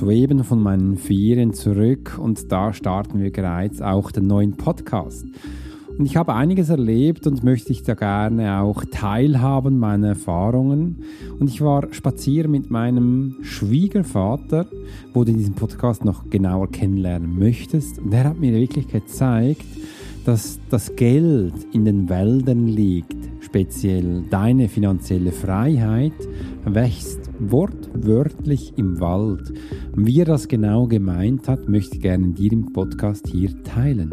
soeben von meinen Ferien zurück und da starten wir bereits auch den neuen Podcast. Und ich habe einiges erlebt und möchte ich da gerne auch teilhaben meiner Erfahrungen. Und ich war spazieren mit meinem Schwiegervater, wo du diesen Podcast noch genauer kennenlernen möchtest. Und er hat mir wirklich gezeigt, dass das Geld in den Wäldern liegt, speziell deine finanzielle Freiheit, wächst wortwörtlich im Wald. wie er das genau gemeint hat, möchte ich gerne dir im Podcast hier teilen.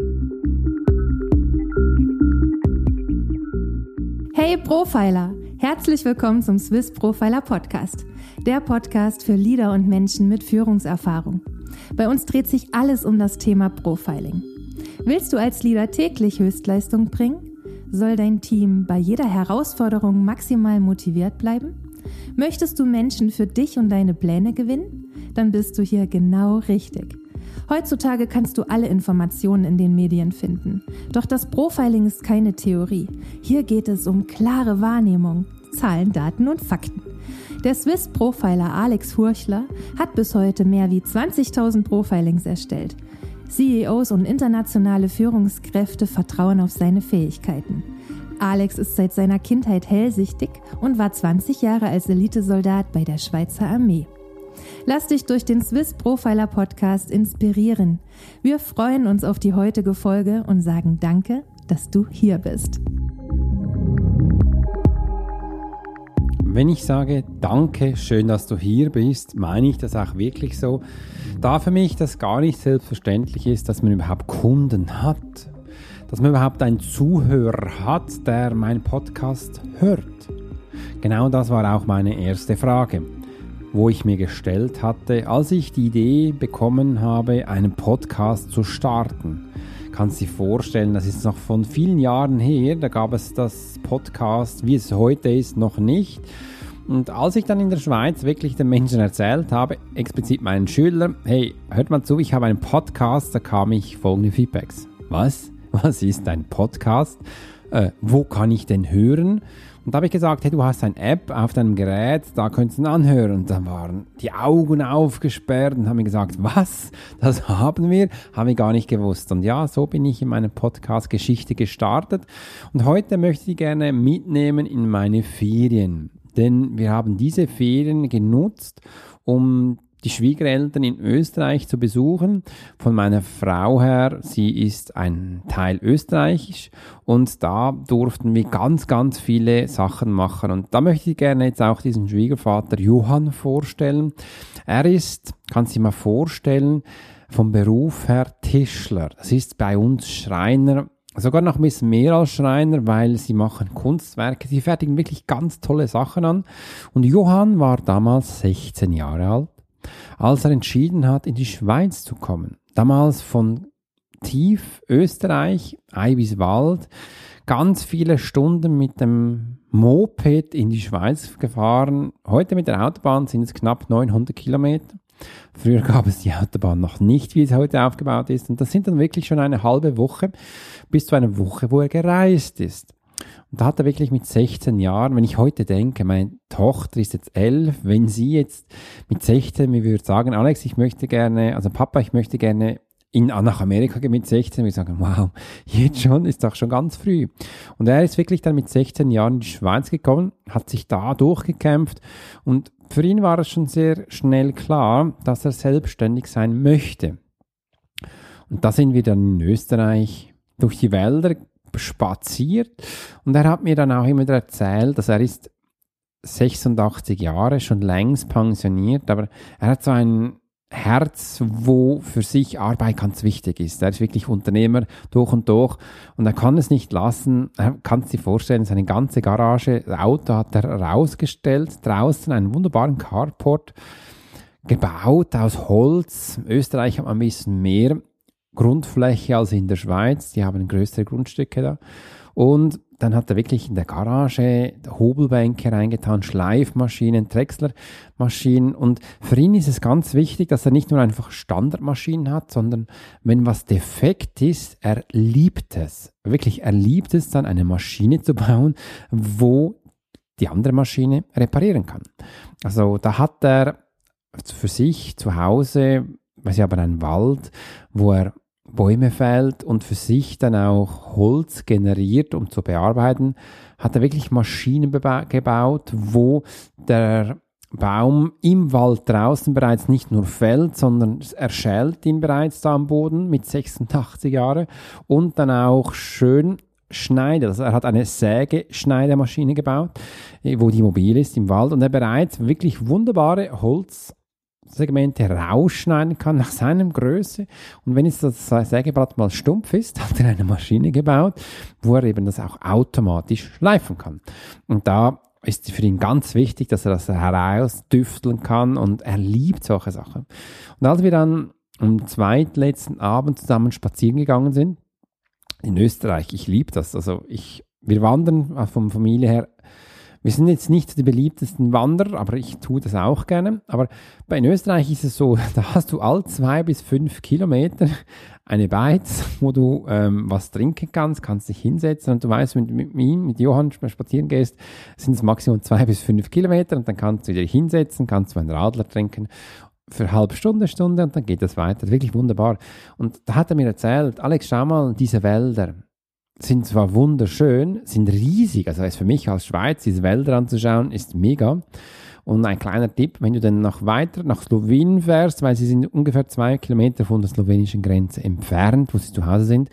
Hey Profiler! Herzlich willkommen zum Swiss Profiler Podcast, der Podcast für Leader und Menschen mit Führungserfahrung. Bei uns dreht sich alles um das Thema Profiling. Willst du als Leader täglich Höchstleistung bringen? Soll dein Team bei jeder Herausforderung maximal motiviert bleiben? Möchtest du Menschen für dich und deine Pläne gewinnen? Dann bist du hier genau richtig. Heutzutage kannst du alle Informationen in den Medien finden. Doch das Profiling ist keine Theorie. Hier geht es um klare Wahrnehmung, Zahlen, Daten und Fakten. Der Swiss Profiler Alex Furchler hat bis heute mehr wie 20.000 Profilings erstellt. CEOs und internationale Führungskräfte vertrauen auf seine Fähigkeiten. Alex ist seit seiner Kindheit hellsichtig und war 20 Jahre als Elitesoldat bei der Schweizer Armee. Lass dich durch den Swiss Profiler Podcast inspirieren. Wir freuen uns auf die heutige Folge und sagen Danke, dass du hier bist. Wenn ich sage Danke, schön, dass du hier bist, meine ich das auch wirklich so, da für mich das gar nicht selbstverständlich ist, dass man überhaupt Kunden hat, dass man überhaupt einen Zuhörer hat, der meinen Podcast hört. Genau das war auch meine erste Frage, wo ich mir gestellt hatte, als ich die Idee bekommen habe, einen Podcast zu starten kannst dir vorstellen, das ist noch von vielen Jahren her, da gab es das Podcast, wie es heute ist, noch nicht. Und als ich dann in der Schweiz wirklich den Menschen erzählt habe, explizit meinen Schülern, hey, hört mal zu, ich habe einen Podcast, da kam ich folgende Feedbacks. Was? Was ist ein Podcast? Äh, wo kann ich denn hören? Und da habe ich gesagt, hey, du hast eine App auf deinem Gerät, da könntest du ihn anhören. Und dann waren die Augen aufgesperrt und haben gesagt, was? Das haben wir? Haben wir gar nicht gewusst. Und ja, so bin ich in meiner Podcast-Geschichte gestartet. Und heute möchte ich gerne mitnehmen in meine Ferien. Denn wir haben diese Ferien genutzt, um die Schwiegereltern in Österreich zu besuchen. Von meiner Frau her, sie ist ein Teil österreichisch und da durften wir ganz, ganz viele Sachen machen. Und da möchte ich gerne jetzt auch diesen Schwiegervater Johann vorstellen. Er ist, kannst du dir mal vorstellen, vom Beruf her Tischler. Das ist bei uns Schreiner sogar noch ein bisschen mehr als Schreiner, weil sie machen Kunstwerke, sie fertigen wirklich ganz tolle Sachen an. Und Johann war damals 16 Jahre alt als er entschieden hat, in die Schweiz zu kommen. Damals von tief Österreich, Eibiswald, ganz viele Stunden mit dem Moped in die Schweiz gefahren. Heute mit der Autobahn sind es knapp 900 Kilometer. Früher gab es die Autobahn noch nicht, wie es heute aufgebaut ist. Und das sind dann wirklich schon eine halbe Woche bis zu einer Woche, wo er gereist ist. Und da hat er wirklich mit 16 Jahren, wenn ich heute denke, meine Tochter ist jetzt 11, wenn sie jetzt mit 16 mir würde sagen, Alex, ich möchte gerne, also Papa, ich möchte gerne in, nach Amerika gehen mit 16, wir sagen, wow, jetzt schon, ist doch schon ganz früh. Und er ist wirklich dann mit 16 Jahren in die Schweiz gekommen, hat sich da durchgekämpft und für ihn war es schon sehr schnell klar, dass er selbstständig sein möchte. Und da sind wir dann in Österreich durch die Wälder spaziert und er hat mir dann auch immer erzählt, dass er ist 86 Jahre, schon längst pensioniert, aber er hat so ein Herz, wo für sich Arbeit ganz wichtig ist. Er ist wirklich Unternehmer durch und durch und er kann es nicht lassen. Er kann sich vorstellen, seine ganze Garage, Auto hat er rausgestellt, draußen einen wunderbaren Carport gebaut aus Holz. Österreich hat man ein bisschen mehr Grundfläche als in der Schweiz. Die haben größere Grundstücke da. Und dann hat er wirklich in der Garage Hobelbänke reingetan, Schleifmaschinen, Drechslermaschinen. Und für ihn ist es ganz wichtig, dass er nicht nur einfach Standardmaschinen hat, sondern wenn was defekt ist, er liebt es. Wirklich, er liebt es dann, eine Maschine zu bauen, wo die andere Maschine reparieren kann. Also da hat er für sich zu Hause, weiß ich aber einen Wald, wo er Bäume fällt und für sich dann auch Holz generiert, um zu bearbeiten, hat er wirklich Maschinen gebaut, wo der Baum im Wald draußen bereits nicht nur fällt, sondern er schält ihn bereits da am Boden mit 86 Jahren und dann auch schön schneidet. Also er hat eine Sägeschneidemaschine gebaut, wo die mobil ist im Wald und er bereits wirklich wunderbare Holz Segmente rausschneiden kann nach seiner Größe. Und wenn jetzt das Sägeblatt mal stumpf ist, hat er eine Maschine gebaut, wo er eben das auch automatisch schleifen kann. Und da ist für ihn ganz wichtig, dass er das herausdüfteln kann und er liebt solche Sachen. Und als wir dann am zweitletzten Abend zusammen spazieren gegangen sind, in Österreich, ich liebe das, also ich, wir wandern von Familie her wir sind jetzt nicht die beliebtesten Wanderer, aber ich tue das auch gerne. Aber in Österreich ist es so, da hast du all zwei bis fünf Kilometer eine Beiz, wo du ähm, was trinken kannst, kannst dich hinsetzen und du weißt, wenn du mit ihm, mit Johann spazieren gehst, sind es maximum zwei bis fünf Kilometer und dann kannst du dich hinsetzen, kannst du einen Radler trinken für eine halbe Stunde, Stunde und dann geht das weiter. Wirklich wunderbar. Und da hat er mir erzählt, Alex, schau mal, diese Wälder, sind zwar wunderschön, sind riesig. Also ist für mich als Schweiz diese Wälder anzuschauen, ist mega. Und ein kleiner Tipp, wenn du dann noch weiter nach Slowenien fährst, weil sie sind ungefähr zwei Kilometer von der slowenischen Grenze entfernt, wo sie zu Hause sind.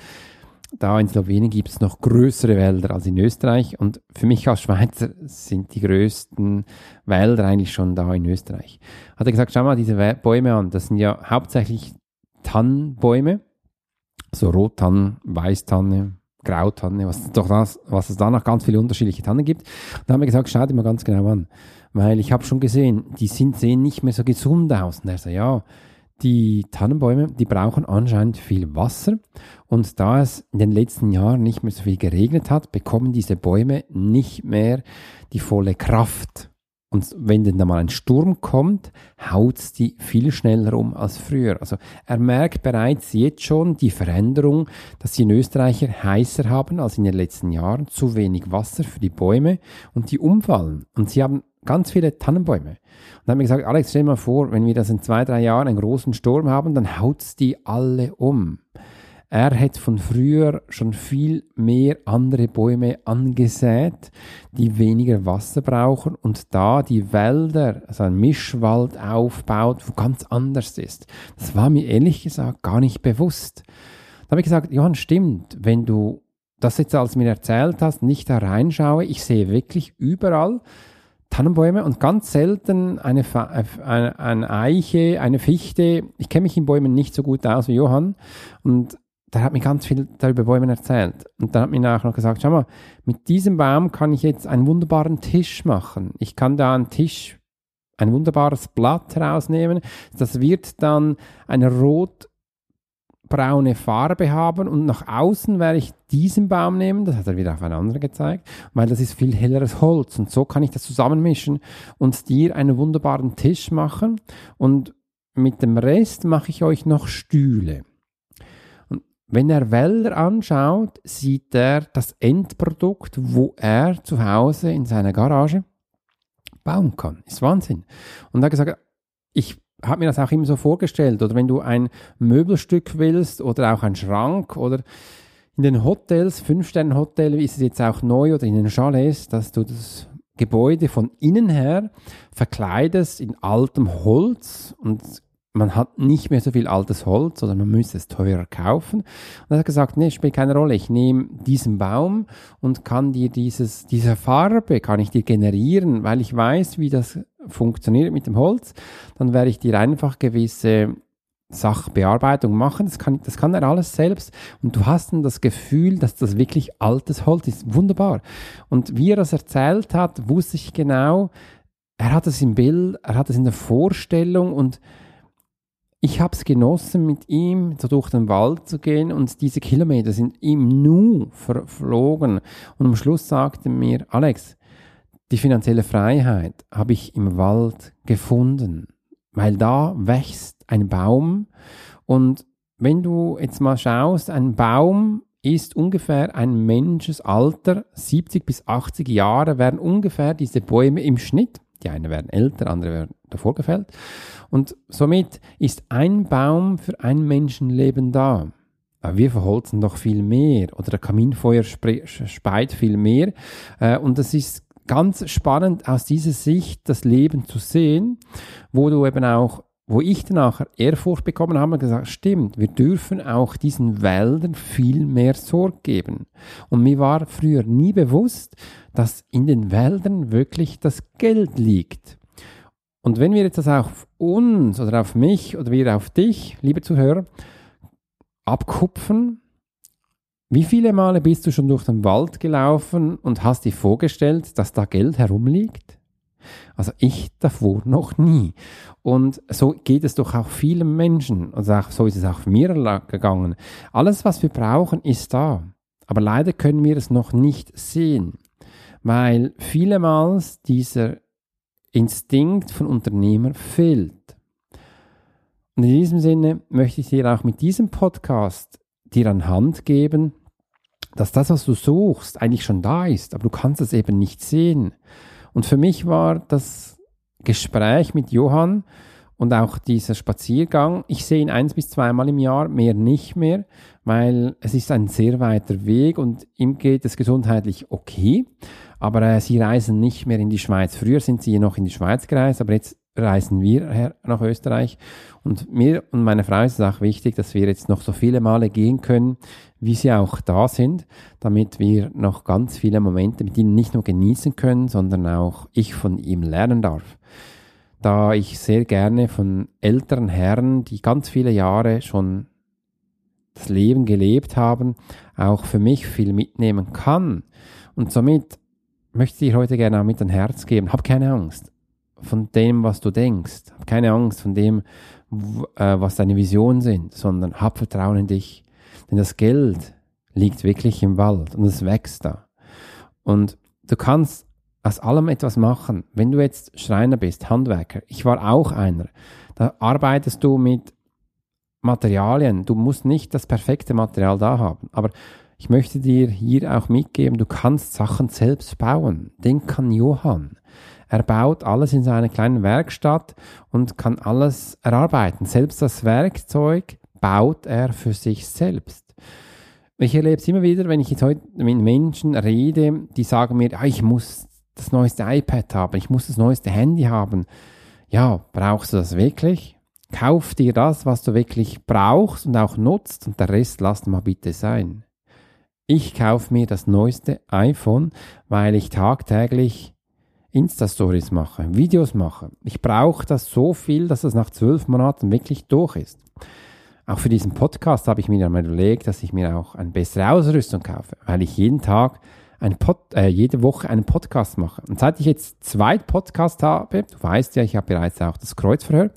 Da in Slowenien gibt es noch größere Wälder als in Österreich. Und für mich als Schweizer sind die größten Wälder eigentlich schon da in Österreich. Hat er gesagt, schau mal diese Bäume an. Das sind ja hauptsächlich Tannenbäume. So Rottannen, Weißtanne, Grautanne, was, doch das, was es da noch ganz viele unterschiedliche Tannen gibt. Da haben wir gesagt, schau dir mal ganz genau an. Weil ich habe schon gesehen, die sind, sehen nicht mehr so gesund aus. Und er sagt, ja, die Tannenbäume, die brauchen anscheinend viel Wasser. Und da es in den letzten Jahren nicht mehr so viel geregnet hat, bekommen diese Bäume nicht mehr die volle Kraft. Und wenn dann mal ein Sturm kommt, haut's die viel schneller um als früher. Also er merkt bereits jetzt schon die Veränderung, dass sie in Österreich heißer haben als in den letzten Jahren, zu wenig Wasser für die Bäume und die umfallen. Und sie haben ganz viele Tannenbäume. Und dann haben wir gesagt, Alex, stell dir mal vor, wenn wir das in zwei, drei Jahren einen großen Sturm haben, dann haut's die alle um. Er hat von früher schon viel mehr andere Bäume angesät, die weniger Wasser brauchen und da die Wälder, also ein Mischwald aufbaut, wo ganz anders ist. Das war mir ehrlich gesagt gar nicht bewusst. Da habe ich gesagt, Johann, stimmt, wenn du das jetzt als mir erzählt hast, nicht da reinschaue, ich sehe wirklich überall Tannenbäume und ganz selten eine, eine, eine Eiche, eine Fichte. Ich kenne mich in Bäumen nicht so gut aus wie Johann und der hat mir ganz viel darüber Bäumen erzählt. Und dann hat mir nachher noch gesagt, schau mal, mit diesem Baum kann ich jetzt einen wunderbaren Tisch machen. Ich kann da einen Tisch, ein wunderbares Blatt herausnehmen. Das wird dann eine rotbraune Farbe haben und nach außen werde ich diesen Baum nehmen, das hat er wieder auf einen anderen gezeigt, weil das ist viel helleres Holz und so kann ich das zusammenmischen und dir einen wunderbaren Tisch machen und mit dem Rest mache ich euch noch Stühle. Wenn er Wälder anschaut, sieht er das Endprodukt, wo er zu Hause in seiner Garage bauen kann. Ist Wahnsinn. Und er hat gesagt, ich habe mir das auch immer so vorgestellt. Oder wenn du ein Möbelstück willst oder auch ein Schrank oder in den Hotels, Fünf-Sterne-Hotel ist es jetzt auch neu oder in den Chalets, dass du das Gebäude von innen her verkleidest in altem Holz und man hat nicht mehr so viel altes Holz oder man müsste es teurer kaufen. Und er hat gesagt, nee, spielt keine Rolle. Ich nehme diesen Baum und kann dir dieses, diese Farbe kann ich dir generieren, weil ich weiß, wie das funktioniert mit dem Holz. Dann werde ich dir einfach gewisse Sachbearbeitung machen. Das kann, das kann er alles selbst. Und du hast dann das Gefühl, dass das wirklich altes Holz ist. Wunderbar. Und wie er das erzählt hat, wusste ich genau, er hat es im Bild, er hat es in der Vorstellung und ich habe es genossen, mit ihm so durch den Wald zu gehen und diese Kilometer sind ihm Nu verflogen. Und am Schluss sagte mir, Alex, die finanzielle Freiheit habe ich im Wald gefunden, weil da wächst ein Baum und wenn du jetzt mal schaust, ein Baum ist ungefähr ein Menschenalter, 70 bis 80 Jahre werden ungefähr diese Bäume im Schnitt Die einen werden älter, andere werden davor gefällt. Und somit ist ein Baum für ein Menschenleben da. Aber wir verholzen doch viel mehr oder der Kaminfeuer speit viel mehr. Äh, und es ist ganz spannend aus dieser Sicht das Leben zu sehen, wo du eben auch wo ich danach Ehrfurcht bekommen habe und gesagt, stimmt, wir dürfen auch diesen Wäldern viel mehr Sorge geben. Und mir war früher nie bewusst, dass in den Wäldern wirklich das Geld liegt. Und wenn wir jetzt das auf uns oder auf mich oder wir auf dich, liebe Zuhörer, abkupfen, wie viele Male bist du schon durch den Wald gelaufen und hast dir vorgestellt, dass da Geld herumliegt? Also ich davor noch nie. Und so geht es doch auch vielen Menschen. Also auch, so ist es auch mir gegangen. Alles, was wir brauchen, ist da. Aber leider können wir es noch nicht sehen, weil vielemals dieser Instinkt von Unternehmer fehlt. Und in diesem Sinne möchte ich dir auch mit diesem Podcast dir an Hand geben, dass das, was du suchst, eigentlich schon da ist, aber du kannst es eben nicht sehen. Und für mich war das Gespräch mit Johann und auch dieser Spaziergang, ich sehe ihn eins bis zweimal im Jahr, mehr nicht mehr, weil es ist ein sehr weiter Weg und ihm geht es gesundheitlich okay, aber äh, sie reisen nicht mehr in die Schweiz. Früher sind sie noch in die Schweiz gereist, aber jetzt reisen wir nach Österreich. Und mir und meiner Frau ist es auch wichtig, dass wir jetzt noch so viele Male gehen können, wie sie auch da sind, damit wir noch ganz viele Momente mit ihnen nicht nur genießen können, sondern auch ich von ihm lernen darf. Da ich sehr gerne von älteren Herren, die ganz viele Jahre schon das Leben gelebt haben, auch für mich viel mitnehmen kann. Und somit möchte ich heute gerne auch mit ein Herz geben. Hab keine Angst von dem, was du denkst. Hab keine Angst von dem, äh, was deine Visionen sind, sondern hab Vertrauen in dich. Denn das Geld liegt wirklich im Wald und es wächst da. Und du kannst aus allem etwas machen. Wenn du jetzt Schreiner bist, Handwerker, ich war auch einer, da arbeitest du mit Materialien. Du musst nicht das perfekte Material da haben. Aber ich möchte dir hier auch mitgeben, du kannst Sachen selbst bauen. Den kann Johann. Er baut alles in seiner kleinen Werkstatt und kann alles erarbeiten. Selbst das Werkzeug baut er für sich selbst. Ich erlebe es immer wieder, wenn ich jetzt heute mit Menschen rede, die sagen mir, ah, ich muss das neueste iPad haben, ich muss das neueste Handy haben. Ja, brauchst du das wirklich? Kauf dir das, was du wirklich brauchst und auch nutzt und der Rest lass mal bitte sein. Ich kaufe mir das neueste iPhone, weil ich tagtäglich Insta-Stories mache, Videos mache. Ich brauche das so viel, dass es nach zwölf Monaten wirklich durch ist. Auch für diesen Podcast habe ich mir dann überlegt, dass ich mir auch eine bessere Ausrüstung kaufe, weil ich jeden Tag Pod, äh, jede Woche einen Podcast mache. Und seit ich jetzt zwei Podcasts habe, du weißt ja, ich habe bereits auch das Kreuzverhör,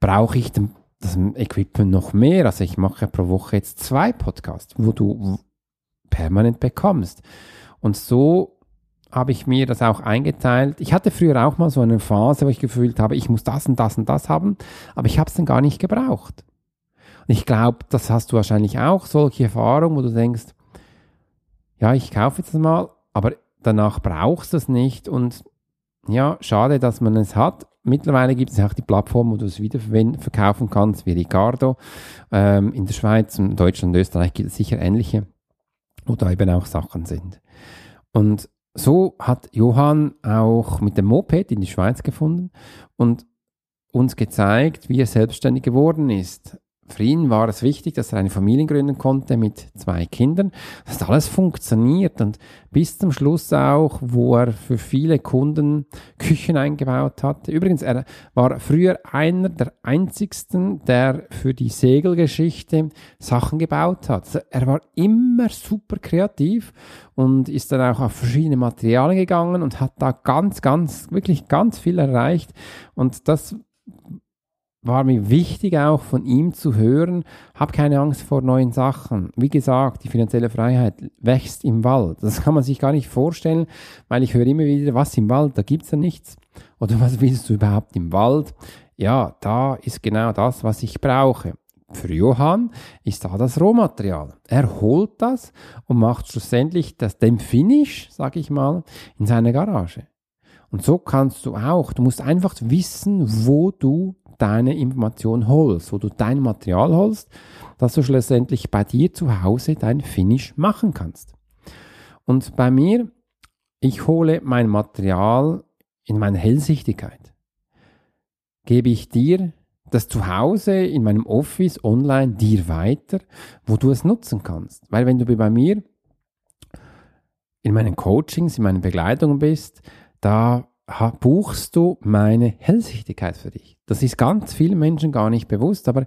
brauche ich das Equipment noch mehr. Also ich mache pro Woche jetzt zwei Podcasts, wo du permanent bekommst. Und so habe ich mir das auch eingeteilt. Ich hatte früher auch mal so eine Phase, wo ich gefühlt habe, ich muss das und das und das haben, aber ich habe es dann gar nicht gebraucht. Und ich glaube, das hast du wahrscheinlich auch, solche Erfahrungen, wo du denkst, ja, ich kaufe jetzt mal, aber danach brauchst du es nicht und ja, schade, dass man es hat. Mittlerweile gibt es auch die Plattform, wo du es wieder verkaufen kannst, wie Ricardo. Ähm, in der Schweiz, in Deutschland und Österreich gibt es sicher ähnliche, wo da eben auch Sachen sind. Und so hat Johann auch mit dem Moped in die Schweiz gefunden und uns gezeigt, wie er selbstständig geworden ist. Für ihn war es wichtig, dass er eine Familie gründen konnte mit zwei Kindern. Das hat alles funktioniert und bis zum Schluss auch, wo er für viele Kunden Küchen eingebaut hat. Übrigens, er war früher einer der einzigsten, der für die Segelgeschichte Sachen gebaut hat. Also er war immer super kreativ und ist dann auch auf verschiedene Materialien gegangen und hat da ganz, ganz, wirklich ganz viel erreicht. Und das war mir wichtig auch von ihm zu hören, hab keine Angst vor neuen Sachen. Wie gesagt, die finanzielle Freiheit wächst im Wald. Das kann man sich gar nicht vorstellen, weil ich höre immer wieder, was im Wald, da gibt's ja nichts. Oder was willst du überhaupt im Wald? Ja, da ist genau das, was ich brauche. Für Johann ist da das Rohmaterial. Er holt das und macht schlussendlich das, den Finish, sage ich mal, in seiner Garage. Und so kannst du auch, du musst einfach wissen, wo du deine Information holst, wo du dein Material holst, dass du schlussendlich bei dir zu Hause dein Finish machen kannst. Und bei mir, ich hole mein Material in meine Hellsichtigkeit. Gebe ich dir das zu Hause in meinem Office online dir weiter, wo du es nutzen kannst. Weil wenn du bei mir in meinen Coachings, in meinen Begleitungen bist, da buchst du meine Hellsichtigkeit für dich. Das ist ganz vielen Menschen gar nicht bewusst, aber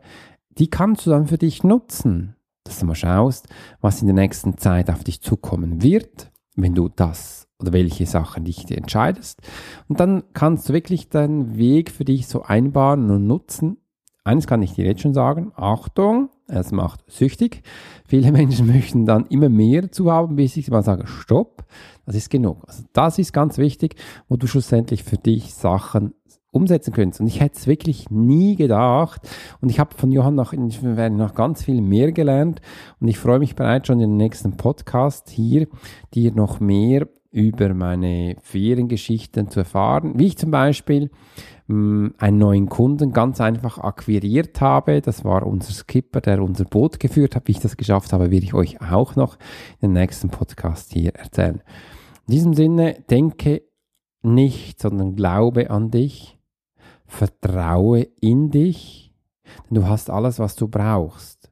die kannst du dann für dich nutzen, dass du mal schaust, was in der nächsten Zeit auf dich zukommen wird, wenn du das oder welche Sachen dich entscheidest. Und dann kannst du wirklich deinen Weg für dich so einbauen und nutzen. Eines kann ich dir jetzt schon sagen, Achtung, es macht süchtig. Viele Menschen möchten dann immer mehr zu haben, bis ich mal sage, stopp, das ist genug. Also das ist ganz wichtig, wo du schlussendlich für dich Sachen umsetzen könntest. Und ich hätte es wirklich nie gedacht. Und ich habe von Johann noch, noch ganz viel mehr gelernt. Und ich freue mich bereits schon in den nächsten Podcast hier, dir noch mehr über meine Feriengeschichten zu erfahren. Wie ich zum Beispiel mh, einen neuen Kunden ganz einfach akquiriert habe. Das war unser Skipper, der unser Boot geführt hat. Wie ich das geschafft habe, werde ich euch auch noch in den nächsten Podcast hier erzählen. In diesem Sinne, denke nicht, sondern glaube an dich, vertraue in dich, denn du hast alles, was du brauchst.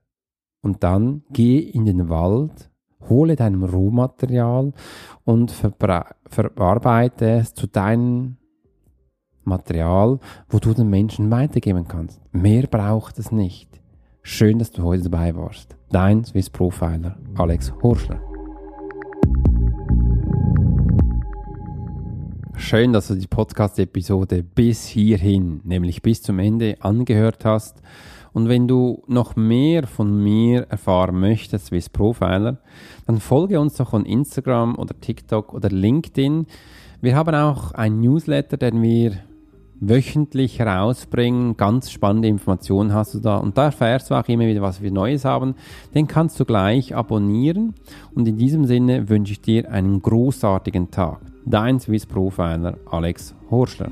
Und dann geh in den Wald hole deinem Rohmaterial und verarbeite es zu deinem Material, wo du den Menschen weitergeben kannst. Mehr braucht es nicht. Schön, dass du heute dabei warst. Dein Swiss Profiler Alex Horschler. Schön, dass du die Podcast-Episode bis hierhin, nämlich bis zum Ende angehört hast. Und wenn du noch mehr von mir erfahren möchtest, Swiss Profiler, dann folge uns doch on Instagram oder TikTok oder LinkedIn. Wir haben auch ein Newsletter, den wir wöchentlich herausbringen. Ganz spannende Informationen hast du da. Und da erfährst du auch immer wieder, was wir Neues haben. Den kannst du gleich abonnieren. Und in diesem Sinne wünsche ich dir einen großartigen Tag dein Swiss Profiler Alex Horstler.